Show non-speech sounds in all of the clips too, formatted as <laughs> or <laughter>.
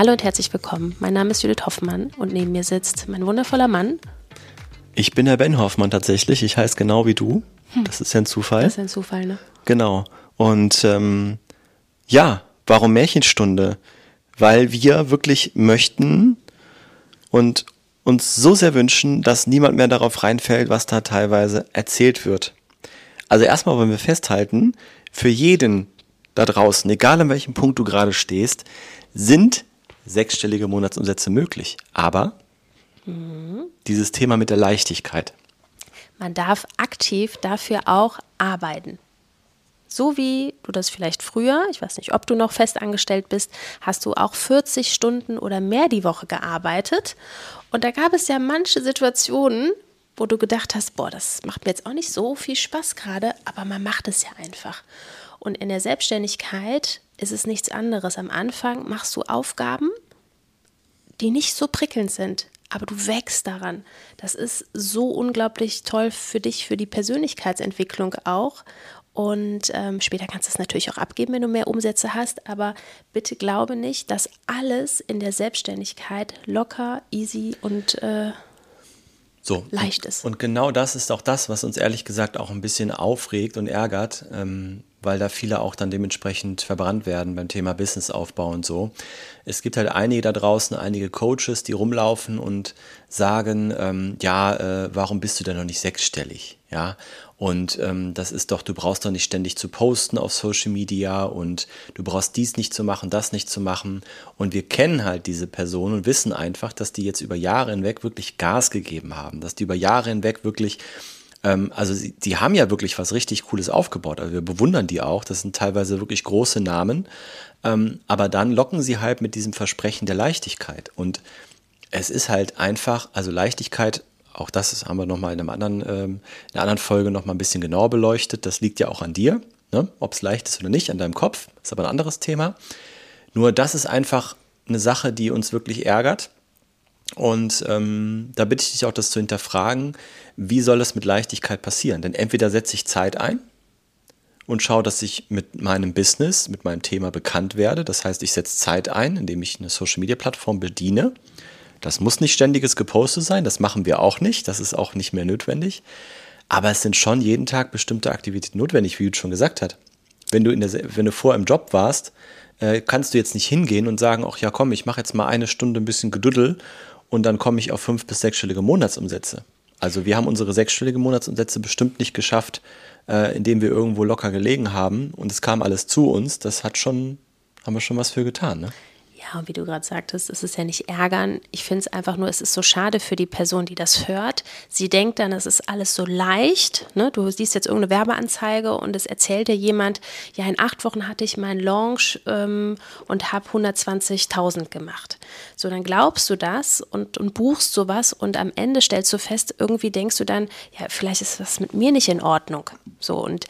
Hallo und herzlich willkommen. Mein Name ist Judith Hoffmann und neben mir sitzt mein wundervoller Mann. Ich bin der Ben Hoffmann tatsächlich. Ich heiße genau wie du. Hm. Das ist ja ein Zufall. Das ist ein Zufall, ne? Genau. Und ähm, ja, warum Märchenstunde? Weil wir wirklich möchten und uns so sehr wünschen, dass niemand mehr darauf reinfällt, was da teilweise erzählt wird. Also erstmal wollen wir festhalten, für jeden da draußen, egal an welchem Punkt du gerade stehst, sind sechsstellige Monatsumsätze möglich. Aber mhm. dieses Thema mit der Leichtigkeit. Man darf aktiv dafür auch arbeiten. So wie du das vielleicht früher, ich weiß nicht, ob du noch fest angestellt bist, hast du auch 40 Stunden oder mehr die Woche gearbeitet. Und da gab es ja manche Situationen, wo du gedacht hast, boah, das macht mir jetzt auch nicht so viel Spaß gerade, aber man macht es ja einfach. Und in der Selbstständigkeit ist es nichts anderes. Am Anfang machst du Aufgaben, die nicht so prickelnd sind, aber du wächst daran. Das ist so unglaublich toll für dich, für die Persönlichkeitsentwicklung auch. Und ähm, später kannst du es natürlich auch abgeben, wenn du mehr Umsätze hast. Aber bitte glaube nicht, dass alles in der Selbstständigkeit locker, easy und äh, so, leicht ist. Und genau das ist auch das, was uns ehrlich gesagt auch ein bisschen aufregt und ärgert. Ähm, weil da viele auch dann dementsprechend verbrannt werden beim Thema Businessaufbau und so. Es gibt halt einige da draußen, einige Coaches, die rumlaufen und sagen, ähm, ja, äh, warum bist du denn noch nicht sechsstellig? Ja, und ähm, das ist doch, du brauchst doch nicht ständig zu posten auf Social Media und du brauchst dies nicht zu machen, das nicht zu machen. Und wir kennen halt diese Personen und wissen einfach, dass die jetzt über Jahre hinweg wirklich Gas gegeben haben, dass die über Jahre hinweg wirklich ähm, also sie, die haben ja wirklich was richtig Cooles aufgebaut. Also wir bewundern die auch. Das sind teilweise wirklich große Namen. Ähm, aber dann locken sie halt mit diesem Versprechen der Leichtigkeit. Und es ist halt einfach, also Leichtigkeit, auch das haben wir nochmal in, ähm, in einer anderen Folge nochmal ein bisschen genauer beleuchtet. Das liegt ja auch an dir, ne? ob es leicht ist oder nicht, an deinem Kopf. Ist aber ein anderes Thema. Nur das ist einfach eine Sache, die uns wirklich ärgert und ähm, da bitte ich dich auch, das zu hinterfragen, wie soll das mit Leichtigkeit passieren? Denn entweder setze ich Zeit ein und schaue, dass ich mit meinem Business, mit meinem Thema bekannt werde. Das heißt, ich setze Zeit ein, indem ich eine Social-Media-Plattform bediene. Das muss nicht ständiges Gepostet sein, das machen wir auch nicht, das ist auch nicht mehr notwendig. Aber es sind schon jeden Tag bestimmte Aktivitäten notwendig, wie Jude schon gesagt hat. Wenn du, in der, wenn du vorher im Job warst, äh, kannst du jetzt nicht hingehen und sagen, ach ja komm, ich mache jetzt mal eine Stunde ein bisschen Geduddel und dann komme ich auf fünf- bis sechsstellige Monatsumsätze. Also wir haben unsere sechsstellige Monatsumsätze bestimmt nicht geschafft, äh, indem wir irgendwo locker gelegen haben und es kam alles zu uns. Das hat schon, haben wir schon was für getan. Ne? Ja, wie du gerade sagtest, es ist ja nicht ärgern. Ich finde es einfach nur, es ist so schade für die Person, die das hört. Sie denkt dann, es ist alles so leicht. Ne? Du siehst jetzt irgendeine Werbeanzeige und es erzählt dir jemand, ja, in acht Wochen hatte ich meinen Launch ähm, und habe 120.000 gemacht. So, dann glaubst du das und, und buchst sowas und am Ende stellst du fest, irgendwie denkst du dann, ja, vielleicht ist das mit mir nicht in Ordnung. So, und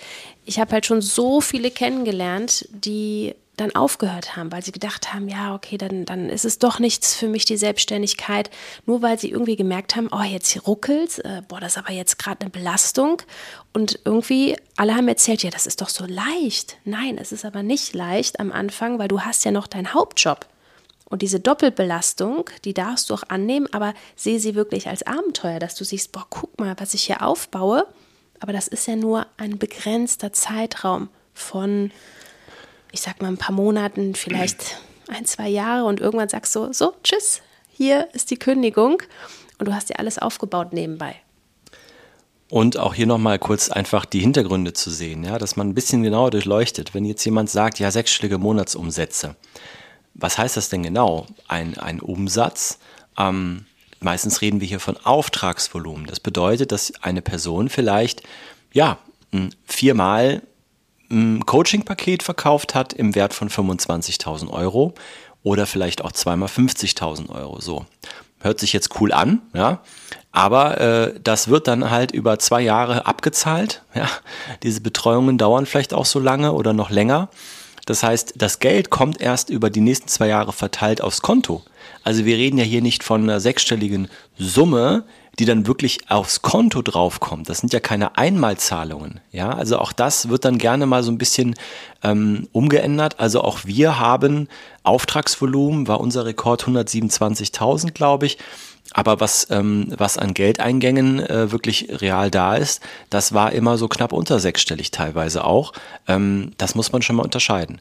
ich habe halt schon so viele kennengelernt, die dann aufgehört haben, weil sie gedacht haben, ja, okay, dann, dann ist es doch nichts für mich, die Selbstständigkeit, nur weil sie irgendwie gemerkt haben, oh, jetzt ruckelt, äh, boah, das ist aber jetzt gerade eine Belastung. Und irgendwie, alle haben erzählt, ja, das ist doch so leicht. Nein, es ist aber nicht leicht am Anfang, weil du hast ja noch deinen Hauptjob. Und diese Doppelbelastung, die darfst du auch annehmen, aber sehe sie wirklich als Abenteuer, dass du siehst, boah, guck mal, was ich hier aufbaue. Aber das ist ja nur ein begrenzter Zeitraum von ich sag mal, ein paar Monaten, vielleicht ein, zwei Jahre und irgendwann sagst du, so, tschüss, hier ist die Kündigung und du hast dir alles aufgebaut nebenbei. Und auch hier nochmal kurz einfach die Hintergründe zu sehen, ja, dass man ein bisschen genauer durchleuchtet. Wenn jetzt jemand sagt, ja, sechsstellige Monatsumsätze, was heißt das denn genau? Ein, ein Umsatz, ähm, meistens reden wir hier von Auftragsvolumen. Das bedeutet, dass eine Person vielleicht, ja, viermal ein Coaching-Paket verkauft hat im Wert von 25.000 Euro oder vielleicht auch zweimal 50.000 Euro. So. Hört sich jetzt cool an, ja. Aber äh, das wird dann halt über zwei Jahre abgezahlt. <laughs> Ja. Diese Betreuungen dauern vielleicht auch so lange oder noch länger. Das heißt, das Geld kommt erst über die nächsten zwei Jahre verteilt aufs Konto. Also wir reden ja hier nicht von einer sechsstelligen Summe, die dann wirklich aufs Konto draufkommt. Das sind ja keine Einmalzahlungen. Ja, also auch das wird dann gerne mal so ein bisschen ähm, umgeändert. Also auch wir haben Auftragsvolumen, war unser Rekord 127.000, glaube ich. Aber was, ähm, was an Geldeingängen äh, wirklich real da ist, das war immer so knapp unter sechsstellig teilweise auch. Ähm, das muss man schon mal unterscheiden.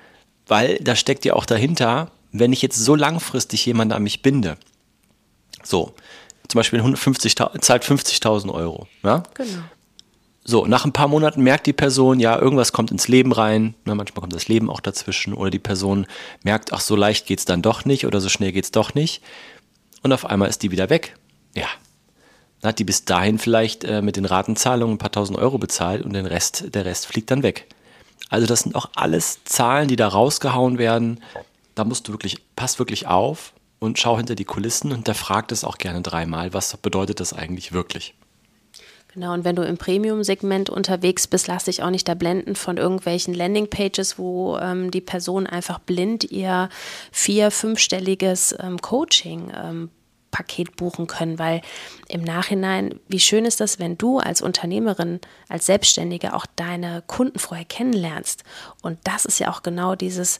weil da steckt ja auch dahinter, wenn ich jetzt so langfristig jemanden an mich binde, so, zum Beispiel 150, zahlt 50.000 Euro, ja? Genau. So, nach ein paar Monaten merkt die Person, ja, irgendwas kommt ins Leben rein, ne, manchmal kommt das Leben auch dazwischen, oder die Person merkt, ach, so leicht geht's dann doch nicht, oder so schnell geht's doch nicht, und auf einmal ist die wieder weg. Ja. Dann hat die bis dahin vielleicht äh, mit den Ratenzahlungen ein paar tausend Euro bezahlt und den Rest, der Rest fliegt dann weg. Also das sind auch alles Zahlen, die da rausgehauen werden. Da musst du wirklich, pass wirklich auf und schau hinter die Kulissen und da fragt es auch gerne dreimal, was bedeutet das eigentlich wirklich? Genau, und wenn du im Premium-Segment unterwegs bist, lass dich auch nicht da blenden von irgendwelchen Landingpages, wo ähm, die Person einfach blind ihr vier-, fünfstelliges ähm, Coaching ähm, Paket buchen können, weil im Nachhinein, wie schön ist das, wenn du als Unternehmerin, als Selbstständige auch deine Kunden vorher kennenlernst. Und das ist ja auch genau dieses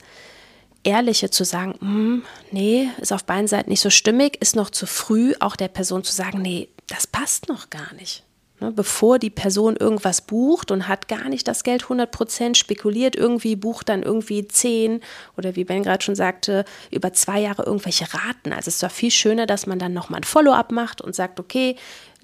Ehrliche zu sagen, hm, nee, ist auf beiden Seiten nicht so stimmig, ist noch zu früh, auch der Person zu sagen, nee, das passt noch gar nicht. Ne, bevor die Person irgendwas bucht und hat gar nicht das Geld 100% spekuliert irgendwie, bucht dann irgendwie 10 oder wie Ben gerade schon sagte, über zwei Jahre irgendwelche Raten. Also es doch viel schöner, dass man dann nochmal ein Follow-up macht und sagt, okay,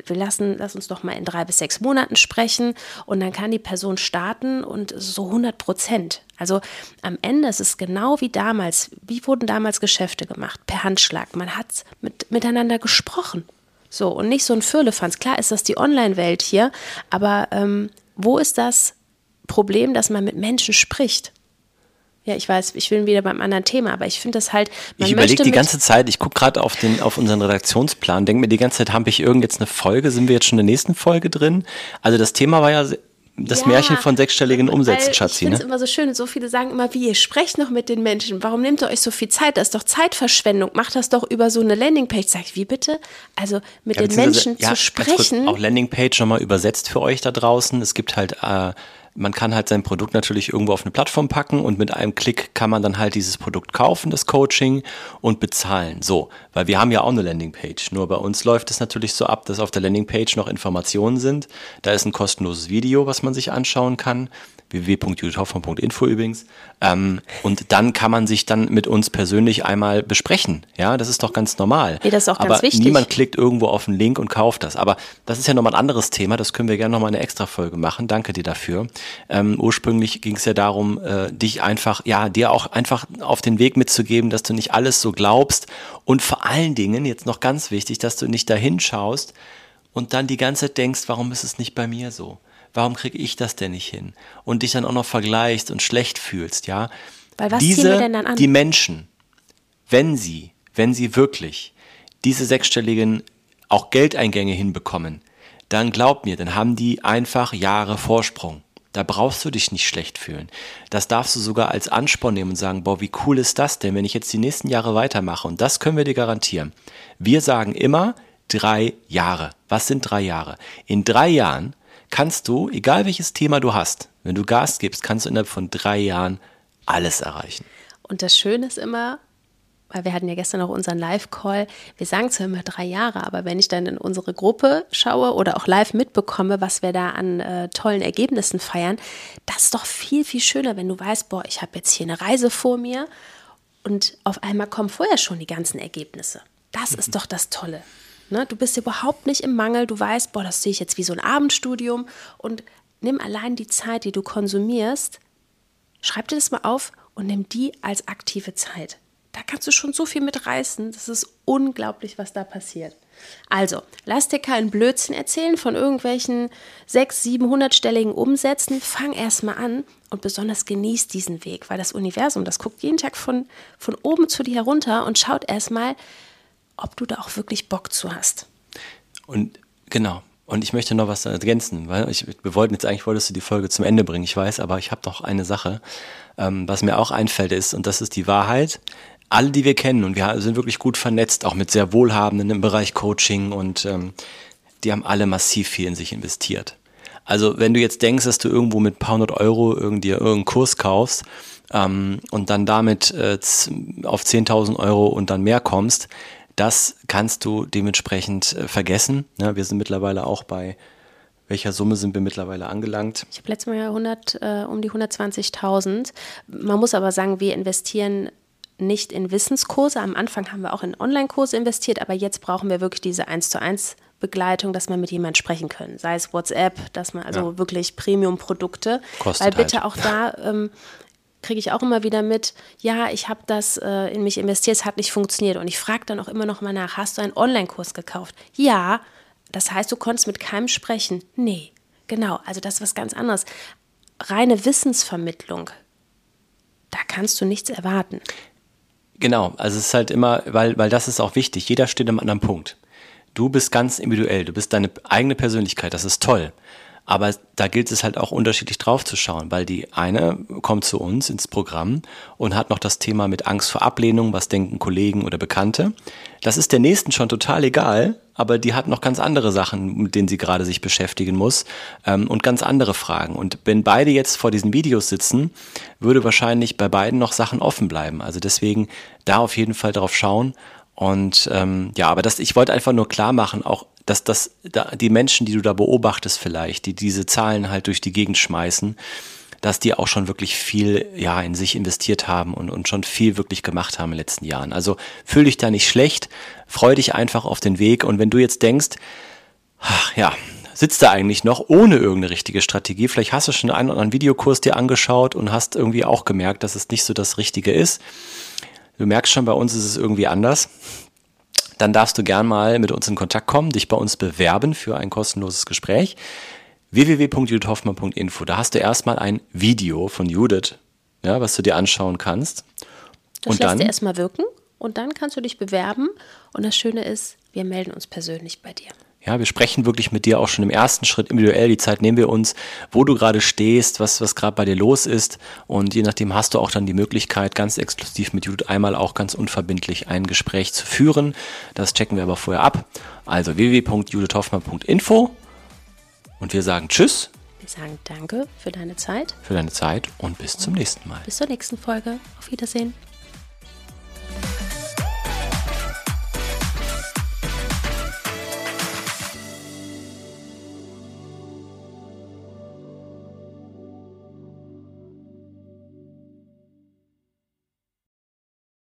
wir lassen, lass uns doch mal in drei bis sechs Monaten sprechen und dann kann die Person starten und so 100 Prozent. Also am Ende ist es genau wie damals. Wie wurden damals Geschäfte gemacht? Per Handschlag. Man hat mit, miteinander gesprochen. So, und nicht so ein Firlefanz. Klar ist das die Online-Welt hier, aber ähm, wo ist das Problem, dass man mit Menschen spricht? Ja, ich weiß, ich bin wieder beim anderen Thema, aber ich finde das halt. ich überlege die ganze Zeit, ich gucke gerade auf, auf unseren Redaktionsplan, denke mir die ganze Zeit, habe ich irgend jetzt eine Folge, sind wir jetzt schon in der nächsten Folge drin? Also das Thema war ja das ja, Märchen von sechsstelligen Umsätzen, Schatzi. Ich finde es ne? immer so schön. So viele sagen immer, wie ihr sprecht noch mit den Menschen. Warum nehmt ihr euch so viel Zeit? Das ist doch Zeitverschwendung. Macht das doch über so eine Landingpage. Sag ich, wie bitte? Also mit ja, den Menschen ja, zu sprechen. Kurz, auch Landingpage nochmal übersetzt für euch da draußen. Es gibt halt äh, man kann halt sein Produkt natürlich irgendwo auf eine Plattform packen und mit einem Klick kann man dann halt dieses Produkt kaufen, das Coaching und bezahlen. So, weil wir haben ja auch eine Landingpage. Nur bei uns läuft es natürlich so ab, dass auf der Landingpage noch Informationen sind. Da ist ein kostenloses Video, was man sich anschauen kann www.judithhoffmann.info übrigens. Ähm, und dann kann man sich dann mit uns persönlich einmal besprechen. Ja, das ist doch ganz normal. Nee, das ist auch Aber ganz wichtig. niemand klickt irgendwo auf einen Link und kauft das. Aber das ist ja nochmal ein anderes Thema. Das können wir gerne nochmal eine extra Folge machen. Danke dir dafür. Ähm, ursprünglich ging es ja darum, äh, dich einfach, ja, dir auch einfach auf den Weg mitzugeben, dass du nicht alles so glaubst. Und vor allen Dingen, jetzt noch ganz wichtig, dass du nicht dahin schaust und dann die ganze Zeit denkst, warum ist es nicht bei mir so? Warum kriege ich das denn nicht hin? Und dich dann auch noch vergleichst und schlecht fühlst, ja? Weil was Diese, ziehen wir denn dann an? Die Menschen, wenn sie, wenn sie wirklich diese sechsstelligen auch Geldeingänge hinbekommen, dann glaub mir, dann haben die einfach Jahre Vorsprung. Da brauchst du dich nicht schlecht fühlen. Das darfst du sogar als Ansporn nehmen und sagen, boah, wie cool ist das denn, wenn ich jetzt die nächsten Jahre weitermache? Und das können wir dir garantieren. Wir sagen immer drei Jahre. Was sind drei Jahre? In drei Jahren kannst du, egal welches Thema du hast, wenn du Gas gibst, kannst du innerhalb von drei Jahren alles erreichen. Und das Schöne ist immer, weil wir hatten ja gestern auch unseren Live-Call. Wir sagen zwar immer drei Jahre, aber wenn ich dann in unsere Gruppe schaue oder auch live mitbekomme, was wir da an äh, tollen Ergebnissen feiern, das ist doch viel, viel schöner, wenn du weißt, boah, ich habe jetzt hier eine Reise vor mir und auf einmal kommen vorher schon die ganzen Ergebnisse. Das <laughs> ist doch das Tolle. Ne? Du bist überhaupt nicht im Mangel, du weißt, boah, das sehe ich jetzt wie so ein Abendstudium und nimm allein die Zeit, die du konsumierst, schreib dir das mal auf und nimm die als aktive Zeit da kannst du schon so viel mitreißen. Das ist unglaublich, was da passiert. Also, lass dir keinen Blödsinn erzählen von irgendwelchen 600, 700-stelligen Umsätzen. Fang erstmal an und besonders genieß diesen Weg, weil das Universum, das guckt jeden Tag von, von oben zu dir herunter und schaut erstmal, ob du da auch wirklich Bock zu hast. Und genau. Und ich möchte noch was ergänzen, weil ich, wir wollten jetzt eigentlich, wolltest du die Folge zum Ende bringen, ich weiß, aber ich habe noch eine Sache, ähm, was mir auch einfällt ist, und das ist die Wahrheit alle, die wir kennen, und wir sind wirklich gut vernetzt, auch mit sehr Wohlhabenden im Bereich Coaching und ähm, die haben alle massiv viel in sich investiert. Also wenn du jetzt denkst, dass du irgendwo mit ein paar hundert Euro irgendwie irgendeinen Kurs kaufst ähm, und dann damit äh, auf 10.000 Euro und dann mehr kommst, das kannst du dementsprechend äh, vergessen. Ja, wir sind mittlerweile auch bei welcher Summe sind wir mittlerweile angelangt? Ich habe letztes Mal ja 100, äh, um die 120.000. Man muss aber sagen, wir investieren nicht in Wissenskurse. Am Anfang haben wir auch in Online-Kurse investiert, aber jetzt brauchen wir wirklich diese 1 zu 1 Begleitung, dass wir mit jemandem sprechen können. Sei es WhatsApp, dass man also ja. wirklich Premium-Produkte. Weil bitte halt. auch da ähm, kriege ich auch immer wieder mit, ja, ich habe das äh, in mich investiert, es hat nicht funktioniert. Und ich frage dann auch immer noch mal nach, hast du einen Online-Kurs gekauft? Ja, das heißt, du konntest mit keinem sprechen. Nee, genau, also das ist was ganz anderes. Reine Wissensvermittlung, da kannst du nichts erwarten. Genau, also es ist halt immer, weil, weil das ist auch wichtig. Jeder steht am anderen Punkt. Du bist ganz individuell, du bist deine eigene Persönlichkeit, das ist toll. Aber da gilt es halt auch unterschiedlich drauf zu schauen, weil die eine kommt zu uns ins Programm und hat noch das Thema mit Angst vor Ablehnung, was denken Kollegen oder Bekannte. Das ist der nächsten schon total egal, aber die hat noch ganz andere Sachen, mit denen sie gerade sich beschäftigen muss ähm, und ganz andere Fragen. Und wenn beide jetzt vor diesen Videos sitzen, würde wahrscheinlich bei beiden noch Sachen offen bleiben. Also deswegen da auf jeden Fall drauf schauen. Und ähm, ja, aber das, ich wollte einfach nur klar machen, auch dass das da, die Menschen, die du da beobachtest vielleicht, die diese Zahlen halt durch die Gegend schmeißen, dass die auch schon wirklich viel ja in sich investiert haben und, und schon viel wirklich gemacht haben in den letzten Jahren. Also fühl dich da nicht schlecht, freu dich einfach auf den Weg und wenn du jetzt denkst, ach, ja, sitzt da eigentlich noch ohne irgendeine richtige Strategie. Vielleicht hast du schon einen oder anderen Videokurs dir angeschaut und hast irgendwie auch gemerkt, dass es nicht so das Richtige ist. Du merkst schon, bei uns ist es irgendwie anders dann darfst du gern mal mit uns in Kontakt kommen, dich bei uns bewerben für ein kostenloses Gespräch. www.judithhoffmann.info. Da hast du erstmal ein Video von Judith, ja, was du dir anschauen kannst. Das und lässt dann, dir erstmal wirken und dann kannst du dich bewerben. Und das Schöne ist, wir melden uns persönlich bei dir. Ja, wir sprechen wirklich mit dir auch schon im ersten Schritt individuell. Die Zeit nehmen wir uns, wo du gerade stehst, was, was gerade bei dir los ist. Und je nachdem hast du auch dann die Möglichkeit, ganz exklusiv mit Judith einmal auch ganz unverbindlich ein Gespräch zu führen. Das checken wir aber vorher ab. Also www.judithhoffmann.info. Und wir sagen Tschüss. Wir sagen Danke für deine Zeit. Für deine Zeit und bis zum nächsten Mal. Bis zur nächsten Folge. Auf Wiedersehen.